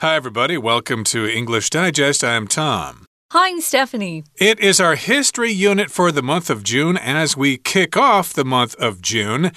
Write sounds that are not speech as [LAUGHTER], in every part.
Hi, everybody. Welcome to English Digest. I'm Tom. Hi, I'm Stephanie. It is our history unit for the month of June as we kick off the month of June.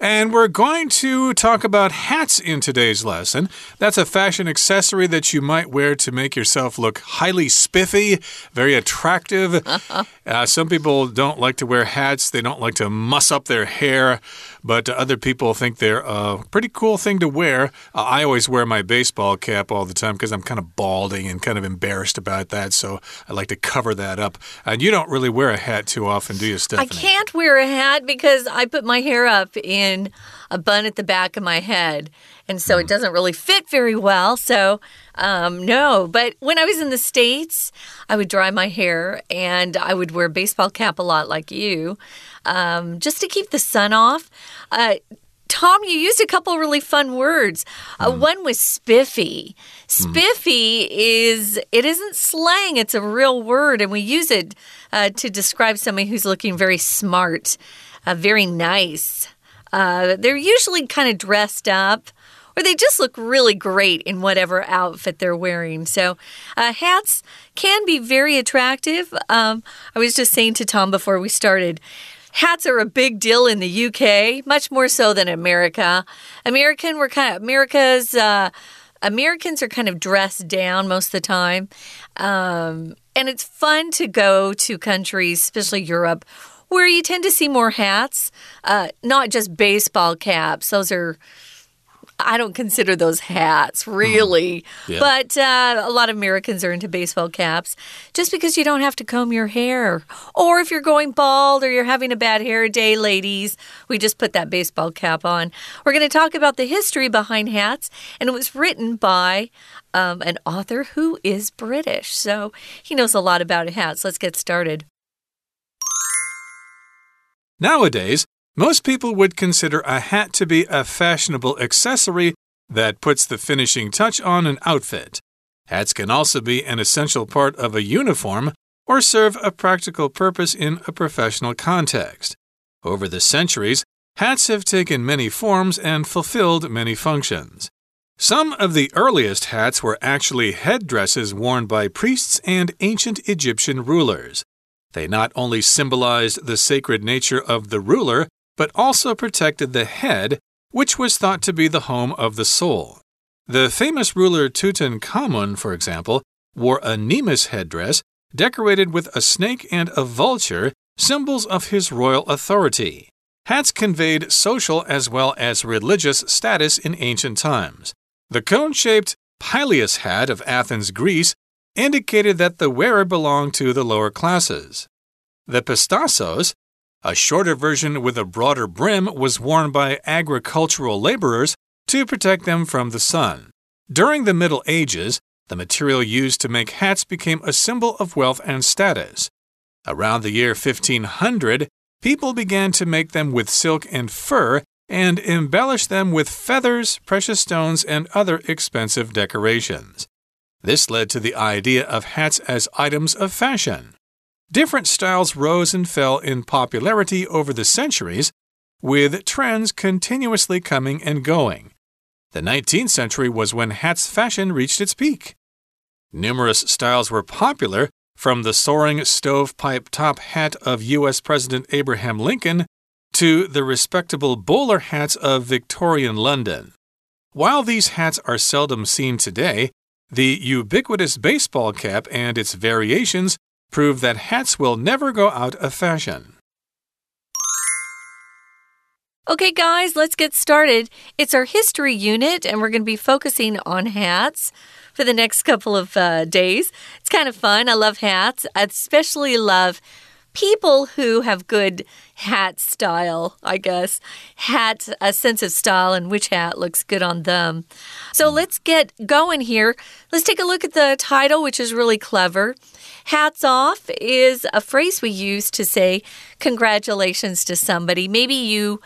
And we're going to talk about hats in today's lesson. That's a fashion accessory that you might wear to make yourself look highly spiffy, very attractive. [LAUGHS] uh, some people don't like to wear hats, they don't like to muss up their hair, but other people think they're a pretty cool thing to wear. Uh, I always wear my baseball cap all the time because I'm kind of balding and kind of embarrassed about that. So I like to cover that up. And you don't really wear a hat too often, do you, Stephanie? I can't wear a hat because I put my hair up in a bun at the back of my head. And so it hmm. doesn't really fit very well. So, um, no. But when I was in the States, I would dry my hair and I would wear a baseball cap a lot like you um, just to keep the sun off. Uh, Tom, you used a couple really fun words. Uh, mm. One was spiffy. Spiffy mm. is, it isn't slang, it's a real word, and we use it uh, to describe somebody who's looking very smart, uh, very nice. Uh, they're usually kind of dressed up or they just look really great in whatever outfit they're wearing. So, uh, hats can be very attractive. Um, I was just saying to Tom before we started, Hats are a big deal in the UK, much more so than America. American, we're kind of America's. Uh, Americans are kind of dressed down most of the time. Um, and it's fun to go to countries, especially Europe, where you tend to see more hats, uh, not just baseball caps. Those are I don't consider those hats really. Mm. Yeah. But uh, a lot of Americans are into baseball caps just because you don't have to comb your hair. Or if you're going bald or you're having a bad hair day, ladies, we just put that baseball cap on. We're going to talk about the history behind hats, and it was written by um, an author who is British. So he knows a lot about hats. Let's get started. Nowadays, most people would consider a hat to be a fashionable accessory that puts the finishing touch on an outfit. Hats can also be an essential part of a uniform or serve a practical purpose in a professional context. Over the centuries, hats have taken many forms and fulfilled many functions. Some of the earliest hats were actually headdresses worn by priests and ancient Egyptian rulers. They not only symbolized the sacred nature of the ruler, but also protected the head, which was thought to be the home of the soul. The famous ruler Tutankhamun, for example, wore a Nemes headdress decorated with a snake and a vulture, symbols of his royal authority. Hats conveyed social as well as religious status in ancient times. The cone shaped pileus hat of Athens, Greece, indicated that the wearer belonged to the lower classes. The petasos, a shorter version with a broader brim was worn by agricultural laborers to protect them from the sun. During the Middle Ages, the material used to make hats became a symbol of wealth and status. Around the year 1500, people began to make them with silk and fur and embellish them with feathers, precious stones, and other expensive decorations. This led to the idea of hats as items of fashion. Different styles rose and fell in popularity over the centuries, with trends continuously coming and going. The 19th century was when hats fashion reached its peak. Numerous styles were popular, from the soaring stovepipe top hat of U.S. President Abraham Lincoln to the respectable bowler hats of Victorian London. While these hats are seldom seen today, the ubiquitous baseball cap and its variations prove that hats will never go out of fashion. Okay, guys, let's get started. It's our history unit, and we're going to be focusing on hats for the next couple of uh, days. It's kind of fun. I love hats. I especially love people who have good hat style, I guess. Hat, a sense of style, and which hat looks good on them. So hmm. let's get going here. Let's take a look at the title, which is really clever. Hats off is a phrase we use to say congratulations to somebody. Maybe you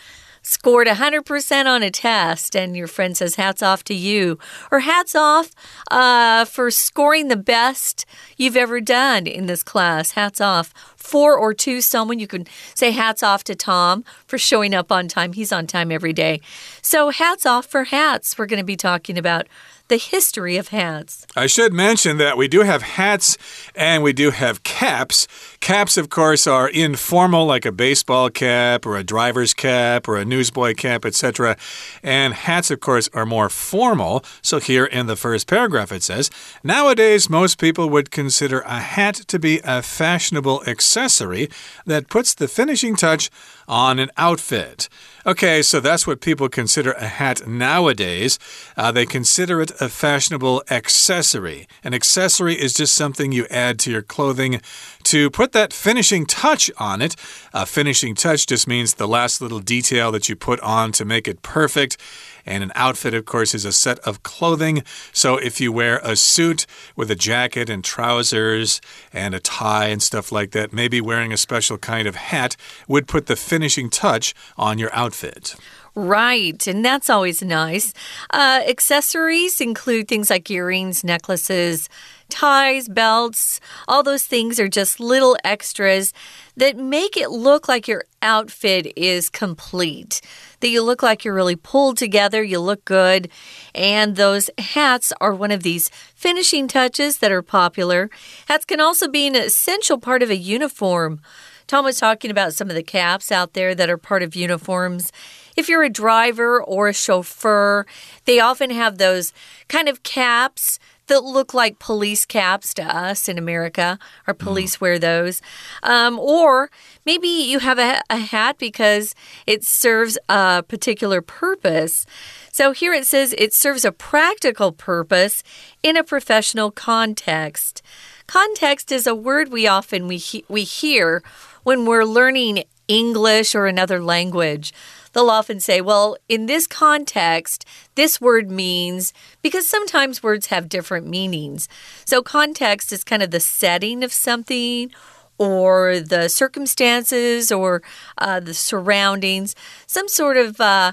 scored 100% on a test and your friend says hats off to you or hats off uh, for scoring the best you've ever done in this class. Hats off. For or to someone you can say hats off to tom for showing up on time. He's on time every day. So hats off for hats. We're going to be talking about the history of hats. I should mention that we do have hats and we do have caps. Caps, of course, are informal, like a baseball cap or a driver's cap or a newsboy cap, etc. And hats, of course, are more formal. So here in the first paragraph it says, Nowadays, most people would consider a hat to be a fashionable accessory that puts the finishing touch on an outfit. Okay, so that's what people consider a hat nowadays. Uh, they consider it a fashionable accessory. An accessory is just something you add to your clothing to put that finishing touch on it. A finishing touch just means the last little detail that you put on to make it perfect. And an outfit, of course, is a set of clothing. So if you wear a suit with a jacket and trousers and a tie and stuff like that, maybe wearing a special kind of hat would put the finishing touch on your outfit. Right, and that's always nice. Uh, accessories include things like earrings, necklaces, ties, belts. All those things are just little extras that make it look like your outfit is complete. That you look like you're really pulled together, you look good. And those hats are one of these finishing touches that are popular. Hats can also be an essential part of a uniform. Tom was talking about some of the caps out there that are part of uniforms. If you're a driver or a chauffeur, they often have those kind of caps that look like police caps to us in America. Our mm. police mm. wear those. Um, or maybe you have a, a hat because it serves a particular purpose. So here it says it serves a practical purpose in a professional context. Context is a word we often we he we hear when we're learning English or another language they'll often say, well, in this context, this word means, because sometimes words have different meanings. So, context is kind of the setting of something or the circumstances or uh, the surroundings, some sort of uh,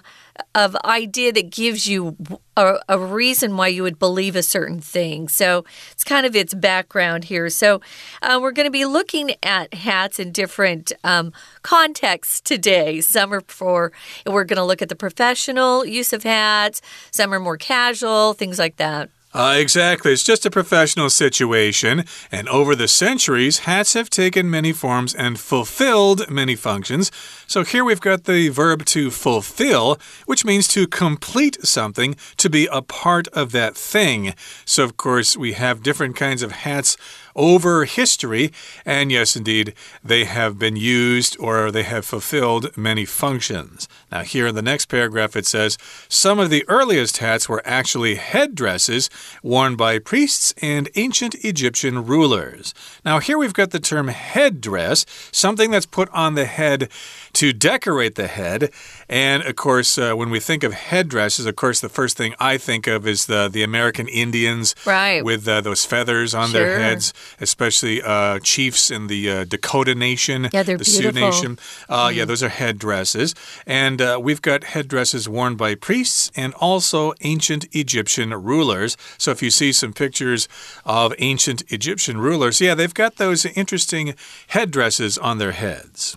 of idea that gives you a, a, reason why you would believe a certain thing. So it's kind of its background here. So uh, we're going to be looking at hats in different um, contexts today. Some are for, we're going to look at the professional use of hats, some are more casual, things like that. Uh, exactly. It's just a professional situation. And over the centuries, hats have taken many forms and fulfilled many functions. So here we've got the verb to fulfill, which means to complete something, to be a part of that thing. So, of course, we have different kinds of hats over history. And yes, indeed, they have been used or they have fulfilled many functions. Now, here in the next paragraph, it says some of the earliest hats were actually headdresses worn by priests and ancient Egyptian rulers. Now, here we've got the term headdress, something that's put on the head to decorate the head. And of course, uh, when we think of headdresses, of course, the first thing I think of is the, the American Indians right. with uh, those feathers on sure. their heads especially uh, chiefs in the uh, Dakota Nation, yeah, they're the beautiful. Sioux Nation. Uh, mm. Yeah, those are headdresses. And uh, we've got headdresses worn by priests and also ancient Egyptian rulers. So if you see some pictures of ancient Egyptian rulers, yeah, they've got those interesting headdresses on their heads.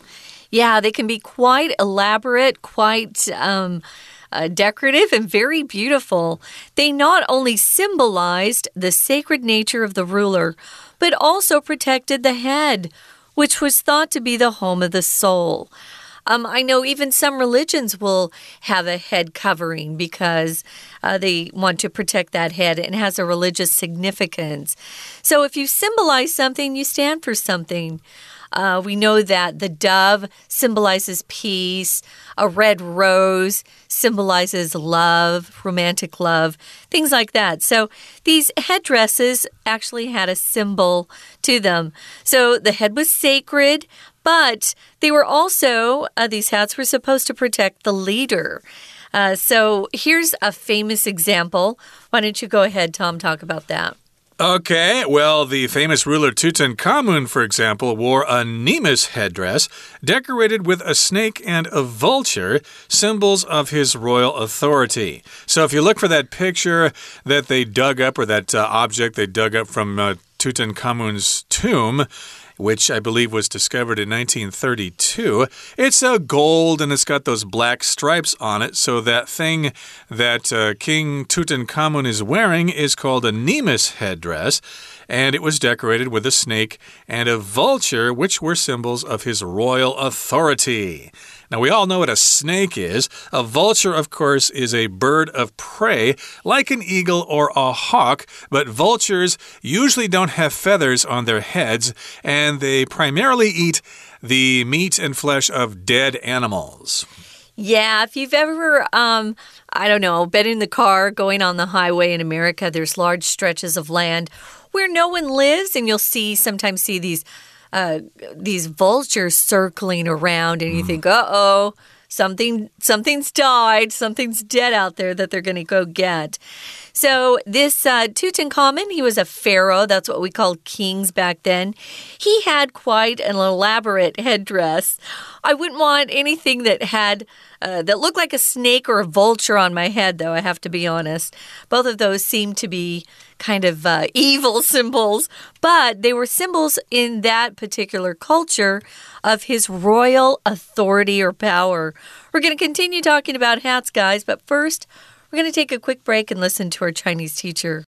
Yeah, they can be quite elaborate, quite. Um, uh, decorative and very beautiful. They not only symbolized the sacred nature of the ruler, but also protected the head, which was thought to be the home of the soul. Um, I know even some religions will have a head covering because uh, they want to protect that head and has a religious significance. So if you symbolize something, you stand for something. Uh, we know that the dove symbolizes peace, a red rose symbolizes love, romantic love, things like that. So these headdresses actually had a symbol to them. So the head was sacred, but they were also, uh, these hats were supposed to protect the leader. Uh, so here's a famous example. Why don't you go ahead, Tom, talk about that? Okay, well, the famous ruler Tutankhamun, for example, wore a Nemes headdress decorated with a snake and a vulture, symbols of his royal authority. So, if you look for that picture that they dug up, or that uh, object they dug up from uh, Tutankhamun's tomb, which I believe was discovered in 1932. It's a gold and it's got those black stripes on it. So that thing that uh, King Tutankhamun is wearing is called a Nemes headdress and it was decorated with a snake and a vulture, which were symbols of his royal authority. Now, we all know what a snake is. A vulture, of course, is a bird of prey, like an eagle or a hawk, but vultures usually don't have feathers on their heads, and they primarily eat the meat and flesh of dead animals. Yeah, if you've ever, um, I don't know, been in the car going on the highway in America, there's large stretches of land where no one lives, and you'll see sometimes see these uh, these vultures circling around, and you think, uh oh, something something's died, something's dead out there that they're going to go get. So this uh, Tutankhamun, he was a pharaoh. That's what we called kings back then. He had quite an elaborate headdress. I wouldn't want anything that had uh, that looked like a snake or a vulture on my head, though. I have to be honest. Both of those seem to be kind of uh, evil symbols, [LAUGHS] but they were symbols in that particular culture of his royal authority or power. We're going to continue talking about hats, guys, but first, we're going to take a quick break and listen to our Chinese teacher.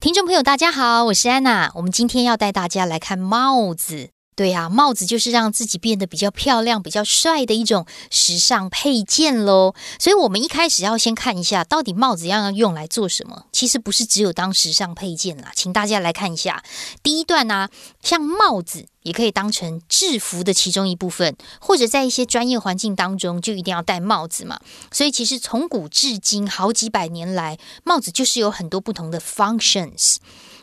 听众朋友，大家好，我是安娜。我们今天要带大家来看帽子。 对呀，帽子就是让自己变得比较漂亮、比较帅的一种时尚配件喽。所以，我们一开始要先看一下，到底帽子要用来做什么？其实不是只有当时尚配件啦。请大家来看一下第一段呢，像帽子也可以当成制服的其中一部分，或者在一些专业环境当中就一定要戴帽子嘛。所以，其实从古至今好几百年来，帽子就是有很多不同的 functions。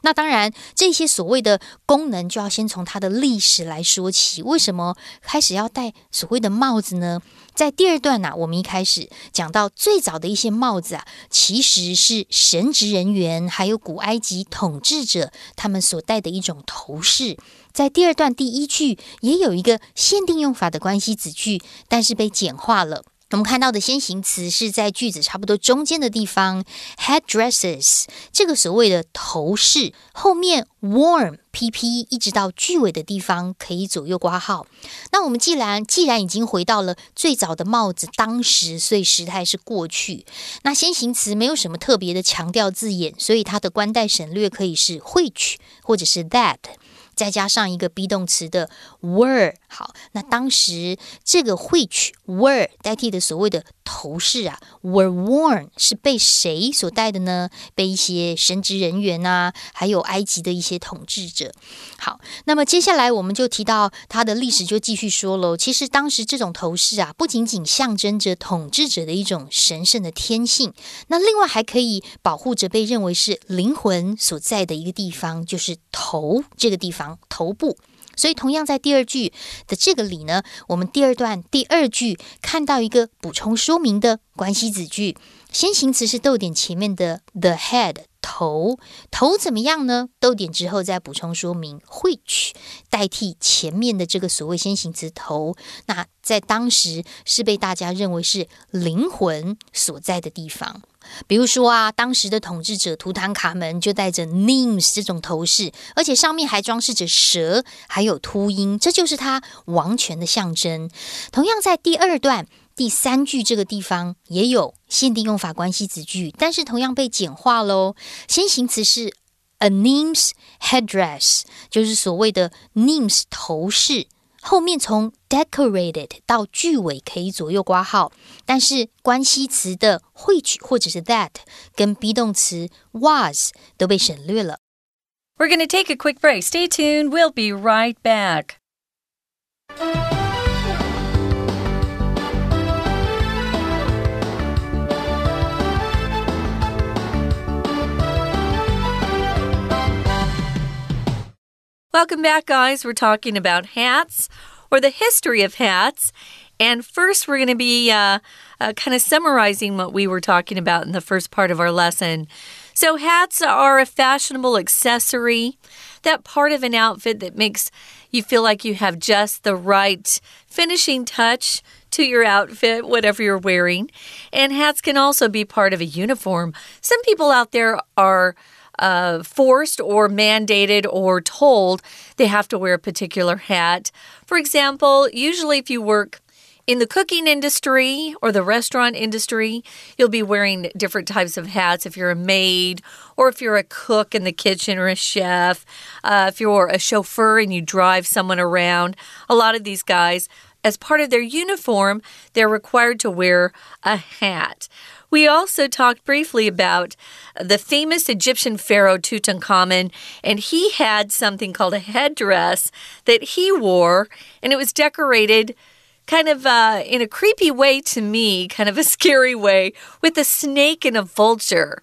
那当然，这些所谓的功能就要先从它的历史来说起。为什么开始要戴所谓的帽子呢？在第二段呢，我们一开始讲到最早的一些帽子啊，其实是神职人员还有古埃及统治者他们所戴的一种头饰。在第二段第一句也有一个限定用法的关系子句，但是被简化了。我们看到的先行词是在句子差不多中间的地方，headdresses 这个所谓的头饰后面 worn pp 一直到句尾的地方可以左右挂号。那我们既然既然已经回到了最早的帽子当时，所以时态是过去。那先行词没有什么特别的强调字眼，所以它的关代省略可以是 which 或者是 that。再加上一个 be 动词的 were，好，那当时这个 which were 代替的所谓的头饰啊，were worn 是被谁所戴的呢？被一些神职人员啊，还有埃及的一些统治者。好，那么接下来我们就提到它的历史，就继续说喽。其实当时这种头饰啊，不仅仅象征着统治者的一种神圣的天性，那另外还可以保护着被认为是灵魂所在的一个地方，就是头这个地方。头部，所以同样在第二句的这个里呢，我们第二段第二句看到一个补充说明的关系子句，先行词是逗点前面的 the head 头，头怎么样呢？逗点之后再补充说明 which 代替前面的这个所谓先行词头，那在当时是被大家认为是灵魂所在的地方。比如说啊，当时的统治者图坦卡门就戴着 Nemes 这种头饰，而且上面还装饰着蛇，还有秃鹰，这就是他王权的象征。同样，在第二段第三句这个地方也有限定用法关系子句，但是同样被简化喽。先行词是 a Nemes headdress，就是所谓的 Nemes 头饰。后面从 decorated 到句尾可以左右挂号，但是关系词的 which 或者是 that 跟 be 动词 was 都被省略了。We're going to take a quick break. Stay tuned. We'll be right back. Welcome back, guys. We're talking about hats or the history of hats. And first, we're going to be uh, uh, kind of summarizing what we were talking about in the first part of our lesson. So, hats are a fashionable accessory, that part of an outfit that makes you feel like you have just the right finishing touch to your outfit, whatever you're wearing. And hats can also be part of a uniform. Some people out there are uh, forced or mandated or told they have to wear a particular hat. For example, usually if you work in the cooking industry or the restaurant industry, you'll be wearing different types of hats if you're a maid or if you're a cook in the kitchen or a chef, uh, if you're a chauffeur and you drive someone around. A lot of these guys, as part of their uniform, they're required to wear a hat. We also talked briefly about the famous Egyptian pharaoh Tutankhamun, and he had something called a headdress that he wore, and it was decorated kind of uh, in a creepy way to me, kind of a scary way, with a snake and a vulture.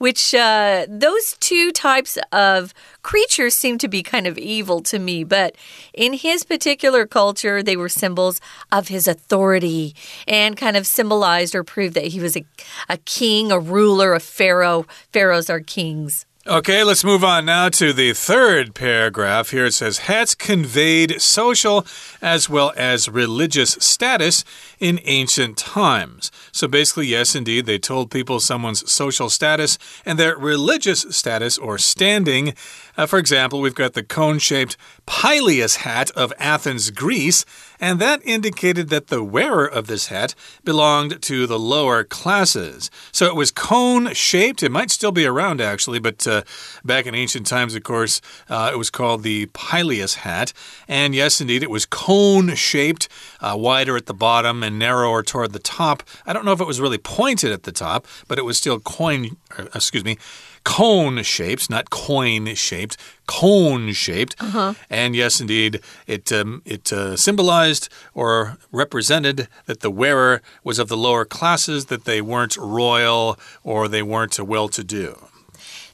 Which uh, those two types of creatures seem to be kind of evil to me, but in his particular culture, they were symbols of his authority and kind of symbolized or proved that he was a, a king, a ruler, a pharaoh. Pharaohs are kings. Okay, let's move on now to the third paragraph. Here it says hats conveyed social as well as religious status in ancient times. So basically, yes, indeed, they told people someone's social status and their religious status or standing. Uh, for example, we've got the cone shaped pileus hat of Athens, Greece, and that indicated that the wearer of this hat belonged to the lower classes. So it was cone shaped. It might still be around, actually, but uh, back in ancient times, of course, uh, it was called the pileus hat. And yes, indeed, it was cone shaped, uh, wider at the bottom and narrower toward the top. I don't know if it was really pointed at the top, but it was still coin, excuse me cone shaped, not coin shaped, cone shaped. Uh -huh. And yes, indeed, it um, it uh, symbolized or represented that the wearer was of the lower classes, that they weren't royal or they weren't well to do.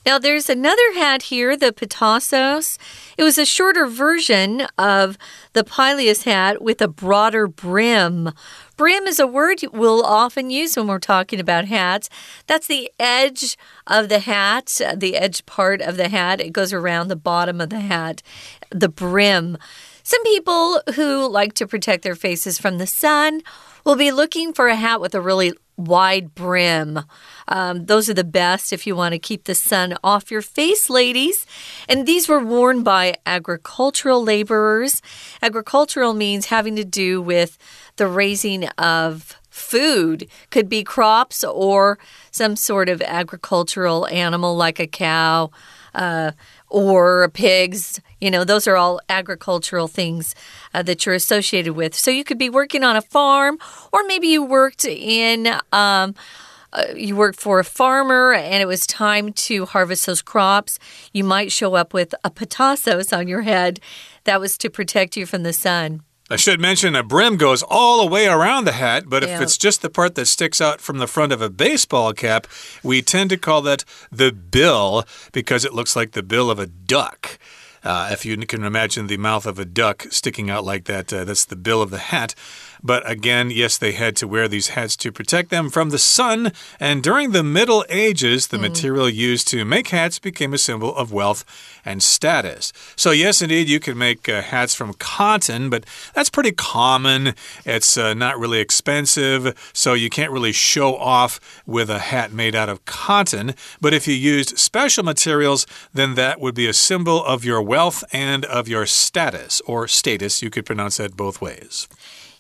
Now, there's another hat here, the Petasos. It was a shorter version of the Pileus hat with a broader brim. Brim is a word we'll often use when we're talking about hats. That's the edge of the hat, the edge part of the hat. It goes around the bottom of the hat, the brim. Some people who like to protect their faces from the sun will be looking for a hat with a really wide brim. Um, those are the best if you want to keep the sun off your face, ladies. And these were worn by agricultural laborers. Agricultural means having to do with the raising of food, could be crops or some sort of agricultural animal like a cow. Uh, or pigs. You know, those are all agricultural things uh, that you're associated with. So you could be working on a farm, or maybe you worked in. Um, uh, you worked for a farmer and it was time to harvest those crops, you might show up with a petasos on your head. That was to protect you from the sun. I should mention a brim goes all the way around the hat, but if it's just the part that sticks out from the front of a baseball cap, we tend to call that the bill because it looks like the bill of a duck. Uh, if you can imagine the mouth of a duck sticking out like that, uh, that's the bill of the hat. But again, yes, they had to wear these hats to protect them from the sun. And during the Middle Ages, the mm. material used to make hats became a symbol of wealth and status. So, yes, indeed, you can make uh, hats from cotton, but that's pretty common. It's uh, not really expensive, so you can't really show off with a hat made out of cotton. But if you used special materials, then that would be a symbol of your wealth and of your status, or status. You could pronounce that both ways.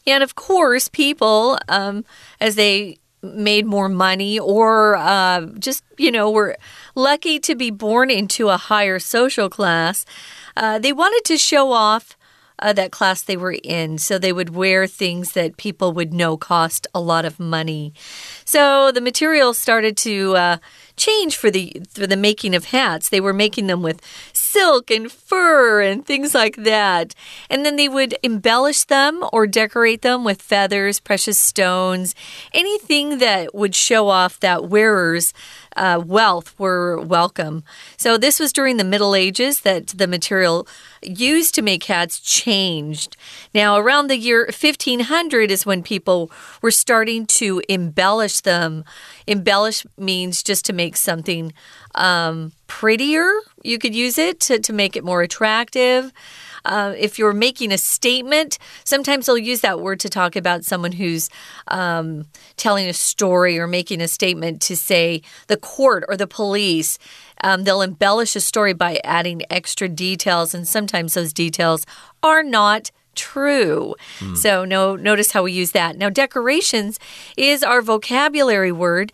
And of course, people, um, as they made more money or uh, just, you know, were lucky to be born into a higher social class, uh, they wanted to show off. Uh, that class they were in. So they would wear things that people would know cost a lot of money. So the material started to uh, change for the for the making of hats. They were making them with silk and fur and things like that. And then they would embellish them or decorate them with feathers, precious stones, anything that would show off that wearer's uh, wealth were welcome. So, this was during the Middle Ages that the material used to make hats changed. Now, around the year 1500 is when people were starting to embellish them. Embellish means just to make something um, prettier. You could use it to, to make it more attractive. Uh, if you're making a statement, sometimes they'll use that word to talk about someone who's um, telling a story or making a statement to say the court or the police. Um, they'll embellish a story by adding extra details, and sometimes those details are not true. Mm. So no notice how we use that. Now decorations is our vocabulary word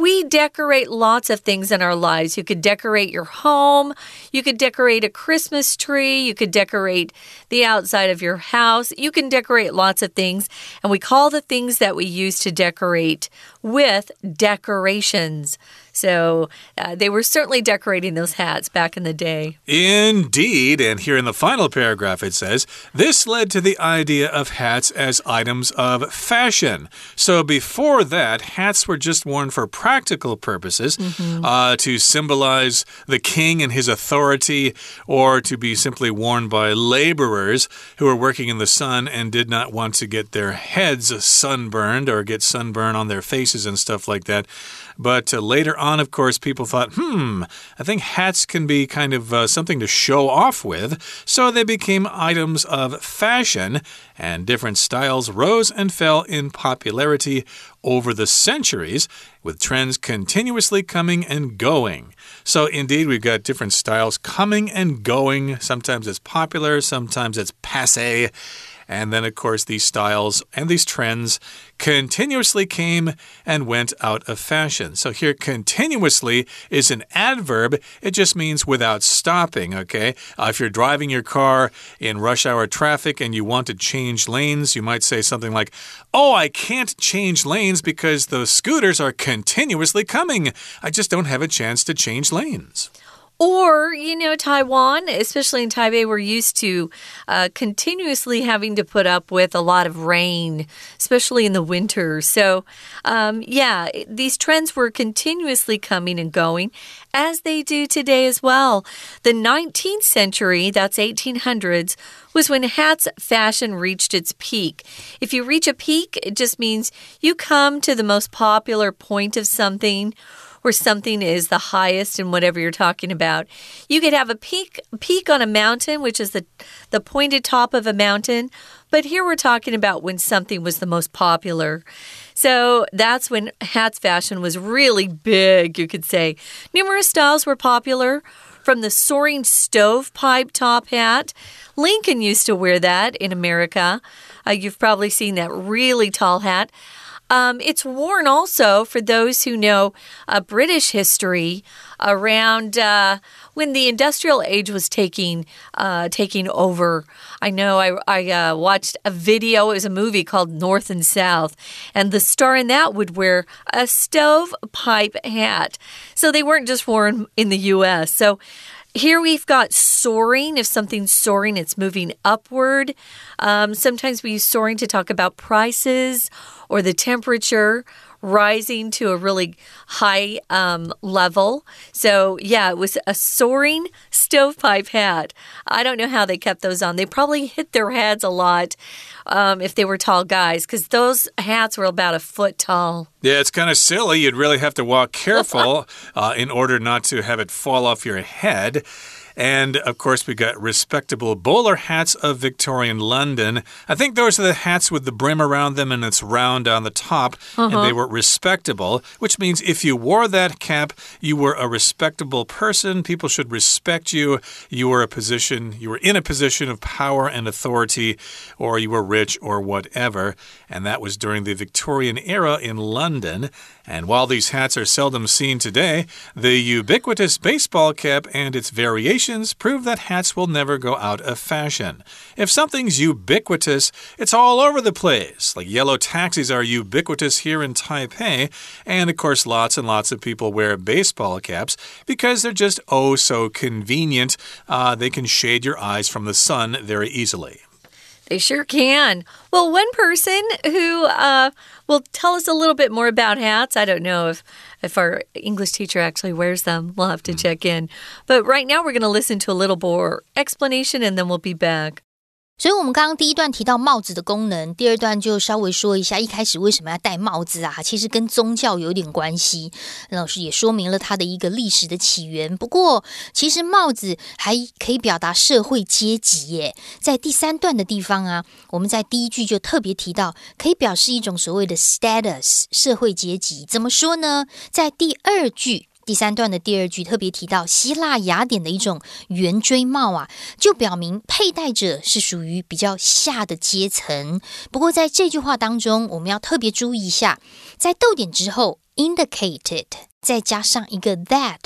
we decorate lots of things in our lives. You could decorate your home, you could decorate a Christmas tree, you could decorate the outside of your house. You can decorate lots of things, and we call the things that we use to decorate with decorations. So uh, they were certainly decorating those hats back in the day. Indeed. And here in the final paragraph, it says this led to the idea of hats as items of fashion. So before that, hats were just worn for practical purposes mm -hmm. uh, to symbolize the king and his authority, or to be simply worn by laborers who were working in the sun and did not want to get their heads sunburned or get sunburn on their faces and stuff like that. But uh, later on, of course, people thought, hmm, I think hats can be kind of uh, something to show off with. So they became items of fashion, and different styles rose and fell in popularity over the centuries, with trends continuously coming and going. So, indeed, we've got different styles coming and going. Sometimes it's popular, sometimes it's passe. And then, of course, these styles and these trends continuously came and went out of fashion. So here, continuously is an adverb. It just means without stopping, okay? Uh, if you're driving your car in rush hour traffic and you want to change lanes, you might say something like, Oh, I can't change lanes because the scooters are continuously coming. I just don't have a chance to change lanes. Or, you know, Taiwan, especially in Taipei, we're used to uh, continuously having to put up with a lot of rain, especially in the winter. So, um, yeah, these trends were continuously coming and going, as they do today as well. The 19th century, that's 1800s, was when hats fashion reached its peak. If you reach a peak, it just means you come to the most popular point of something where something is the highest in whatever you're talking about. You could have a peak peak on a mountain, which is the the pointed top of a mountain, but here we're talking about when something was the most popular. So that's when hats fashion was really big, you could say. Numerous styles were popular from the soaring stovepipe top hat. Lincoln used to wear that in America. Uh, you've probably seen that really tall hat. Um, it's worn also for those who know uh, British history around uh, when the industrial age was taking uh, taking over. I know I, I uh, watched a video. It was a movie called North and South, and the star in that would wear a stovepipe hat. So they weren't just worn in the U.S. So here we've got soaring. If something's soaring, it's moving upward. Um, sometimes we use soaring to talk about prices or the temperature rising to a really high um, level. So, yeah, it was a soaring stovepipe hat. I don't know how they kept those on. They probably hit their heads a lot um, if they were tall guys because those hats were about a foot tall. Yeah, it's kind of silly. You'd really have to walk [LAUGHS] careful uh, in order not to have it fall off your head. And of course, we got respectable bowler hats of Victorian London. I think those are the hats with the brim around them and it's round on the top, uh -huh. and they uh-huh. were respectable, which means if you wore that cap, you were a respectable person. People should respect you. You were a position, you were in a position of power and authority, or you were rich or whatever. And that was during the Victorian era in London. And while these hats are seldom seen today, the ubiquitous baseball cap and its variations prove that hats will never go out of fashion. If something's ubiquitous, it's all over the place. Like yellow taxis are ubiquitous here in Taipei, and of course, lots and lots of people wear baseball caps because they're just oh so convenient. Uh, they can shade your eyes from the sun very easily. They sure can. Well, one person who uh, will tell us a little bit more about hats. I don't know if, if our English teacher actually wears them. We'll have to mm. check in. But right now, we're going to listen to a little more explanation and then we'll be back. 所以，我们刚刚第一段提到帽子的功能，第二段就稍微说一下一开始为什么要戴帽子啊？其实跟宗教有点关系。老师也说明了它的一个历史的起源。不过，其实帽子还可以表达社会阶级耶。在第三段的地方啊，我们在第一句就特别提到，可以表示一种所谓的 status 社会阶级。怎么说呢？在第二句。第三段的第二句特别提到希腊雅典的一种圆锥帽啊，就表明佩戴者是属于比较下的阶层。不过在这句话当中，我们要特别注意一下，在逗点之后 indicated。再加上一个 that，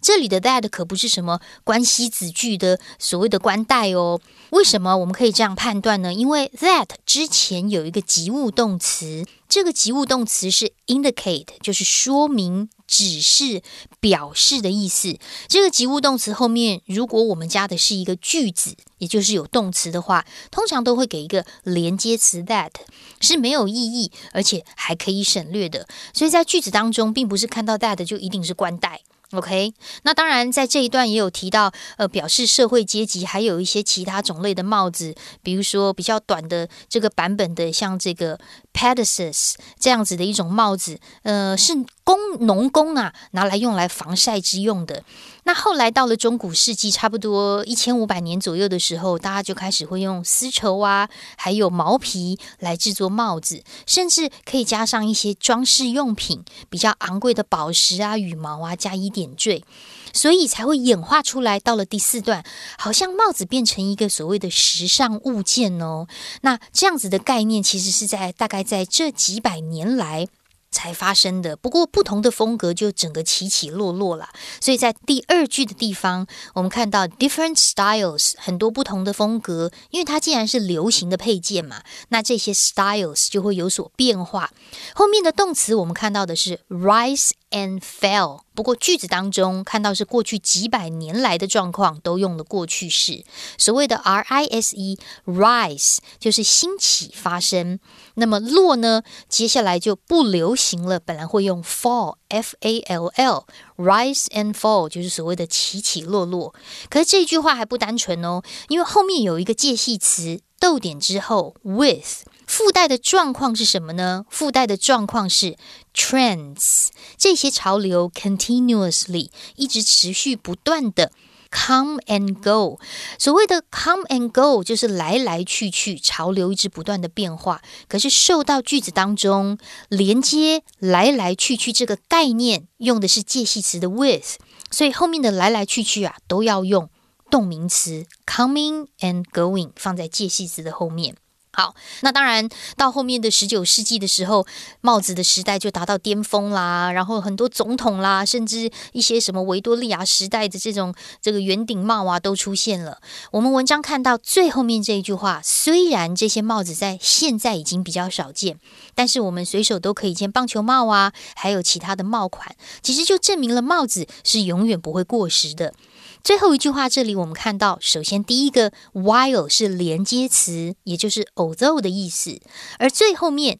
这里的 that 可不是什么关系子句的所谓的关代哦。为什么我们可以这样判断呢？因为 that 之前有一个及物动词，这个及物动词是 indicate，就是说明。只是表示的意思。这个及物动词后面，如果我们加的是一个句子，也就是有动词的话，通常都会给一个连接词 that，是没有意义，而且还可以省略的。所以在句子当中，并不是看到 that 就一定是关代。OK，那当然，在这一段也有提到，呃，表示社会阶级，还有一些其他种类的帽子，比如说比较短的这个版本的，像这个 Pegasus 这样子的一种帽子，呃，是工农工啊拿来用来防晒之用的。那后来到了中古世纪，差不多一千五百年左右的时候，大家就开始会用丝绸啊，还有毛皮来制作帽子，甚至可以加上一些装饰用品，比较昂贵的宝石啊、羽毛啊，加以点缀，所以才会演化出来。到了第四段，好像帽子变成一个所谓的时尚物件哦。那这样子的概念，其实是在大概在这几百年来。才发生的，不过不同的风格就整个起起落落了。所以在第二句的地方，我们看到 different styles 很多不同的风格，因为它既然是流行的配件嘛，那这些 styles 就会有所变化。后面的动词我们看到的是 rise。And fell。不过句子当中看到是过去几百年来的状况，都用了过去式。所谓的 R I S E rise 就是兴起发生。那么落呢？接下来就不流行了。本来会用 fall F A L L rise and fall 就是所谓的起起落落。可是这句话还不单纯哦，因为后面有一个介系词逗点之后 with。附带的状况是什么呢？附带的状况是 trends，这些潮流 continuously 一直持续不断的 come and go。所谓的 come and go 就是来来去去，潮流一直不断的变化。可是受到句子当中连接来来去去这个概念，用的是介系词的 with，所以后面的来来去去啊，都要用动名词 coming and going 放在介系词的后面。好，那当然到后面的十九世纪的时候，帽子的时代就达到巅峰啦。然后很多总统啦，甚至一些什么维多利亚时代的这种这个圆顶帽啊，都出现了。我们文章看到最后面这一句话，虽然这些帽子在现在已经比较少见，但是我们随手都可以见棒球帽啊，还有其他的帽款，其实就证明了帽子是永远不会过时的。最后一句话，这里我们看到，首先第一个 while 是连接词，也就是 although 的意思，而最后面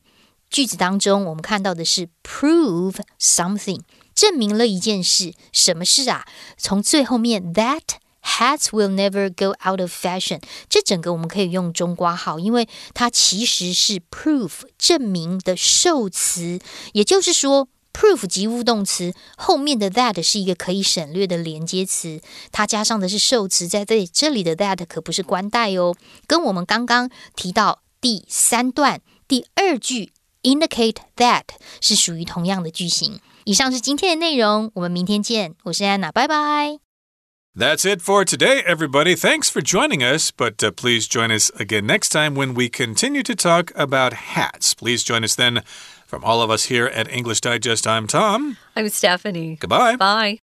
句子当中，我们看到的是 prove something，证明了一件事，什么事啊？从最后面 that hats will never go out of fashion，这整个我们可以用中括号，因为它其实是 prove 证明的受词，也就是说。proof 及物动词后面的 that 是一个可以省略的连接词，它加上的是受词，在这这里的 that 可不是关代哦，跟我们刚刚提到第三段第二句 indicate that 是属于同样的句型。以上是今天的内容，我们明天见，我是安娜，拜拜。That's it for today, everybody. Thanks for joining us, but uh, please join us again next time when we continue to talk about hats. Please join us then. From all of us here at English Digest, I'm Tom. I'm Stephanie. Goodbye. Bye.